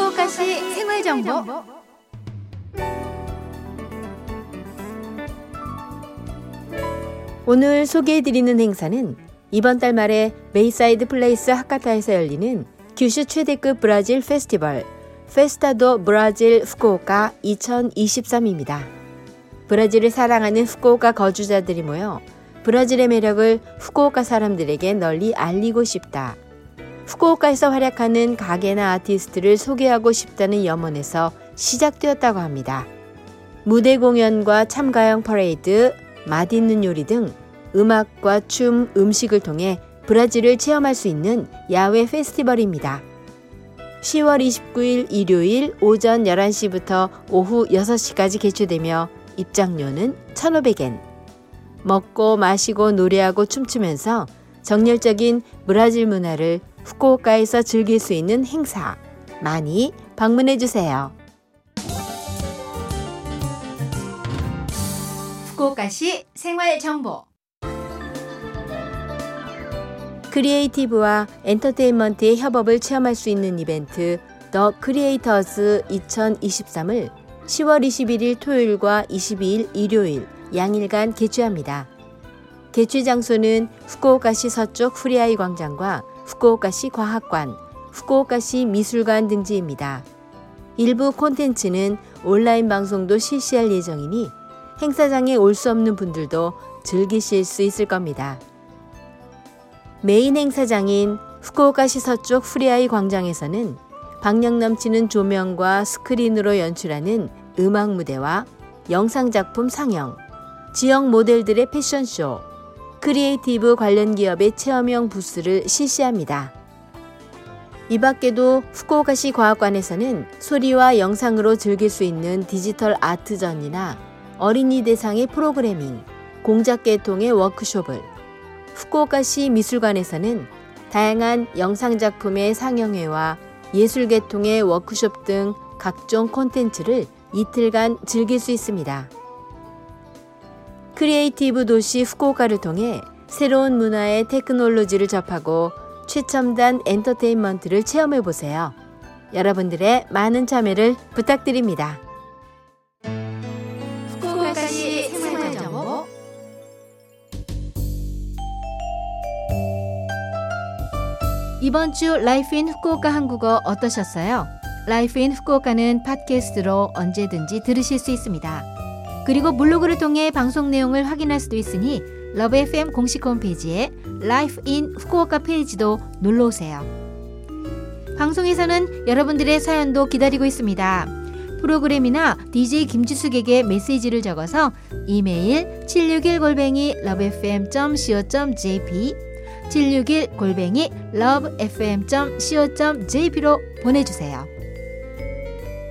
후쿠오카시 생활 정보. 오늘 소개해드리는 행사는 이번 달 말에 베이사이드 플레이스 하카타에서 열리는 규슈 최대급 브라질 페스티벌 Festa do Brasil 후쿠오카 2023입니다. 브라질을 사랑하는 후쿠오카 거주자들이 모여 브라질의 매력을 후쿠오카 사람들에게 널리 알리고 싶다. 후쿠오카에서 활약하는 가게나 아티스트를 소개하고 싶다는 염원에서 시작되었다고 합니다. 무대 공연과 참가형 퍼레이드, 맛있는 요리 등 음악과 춤, 음식을 통해 브라질을 체험할 수 있는 야외 페스티벌입니다. 10월 29일 일요일 오전 11시부터 오후 6시까지 개최되며 입장료는 1,500엔. 먹고 마시고 노래하고 춤추면서 정열적인 브라질 문화를 후쿠오카에서 즐길 수 있는 행사 많이 방문해 주세요. 후쿠오카시 생활 정보. creative와 엔터테인먼트의 협업을 체험할 수 있는 이벤트 The Creators 2023을 10월 21일 토요일과 22일 일요일 양일간 개최합니다. 개최 장소는 후쿠오카시 서쪽 후레아이 광장과 후쿠오카시 과학관, 후쿠오카시 미술관 등지입니다. 일부 콘텐츠는 온라인 방송도 실시할 예정이니 행사장에 올 수 없는 분들도 즐기실 수 있을 겁니다. 메인 행사장인 후쿠오카시 서쪽 후레아이 광장에서는 박력 넘치는 조명과 스크린으로 연출하는 음악 무대와 영상 작품 상영, 지역 모델들의 패션쇼, creative 관련 기업의 체험형 부스를 실시합니다. 이 밖에도 후쿠오카시 과학관에서는 소리와 영상으로 즐길 수 있는 디지털 아트전이나 어린이 대상의 프로그래밍, 공작 계통의 워크숍을, 후쿠오카시 미술관에서는 다양한 영상 작품의 상영회와 예술 계통의 워크숍 등 각종 콘텐츠를 이틀간 즐길 수 있습니다. creative 도시 후쿠오카를 통해 새로운 문화의 테크놀로지를 접하고 최첨단 엔터테인먼트를 체험해 보세요. 여러분들의 많은 참여를 부탁드립니다. 후쿠오카시 생활 정보. 이번 주 Life in 후쿠오카 한국어 어떠셨어요? Life in 후쿠오카는 팟캐스트로 언제든지 들으실 수 있습니다. 그리고 블로그를 통해 방송 내용을 확인할 수도 있으니 LOVE FM 공식 홈페이지에 Life in 후쿠오카 페이지도 놀러 오세요. 방송에서는 여러분들의 사연도 기다리고 있습니다. 프로그램이나 DJ 김지숙에게 메시지를 적어서 이메일 761골뱅이 lovefm.co.jp 761 골뱅이 lovefm.co.jp로 보내주세요.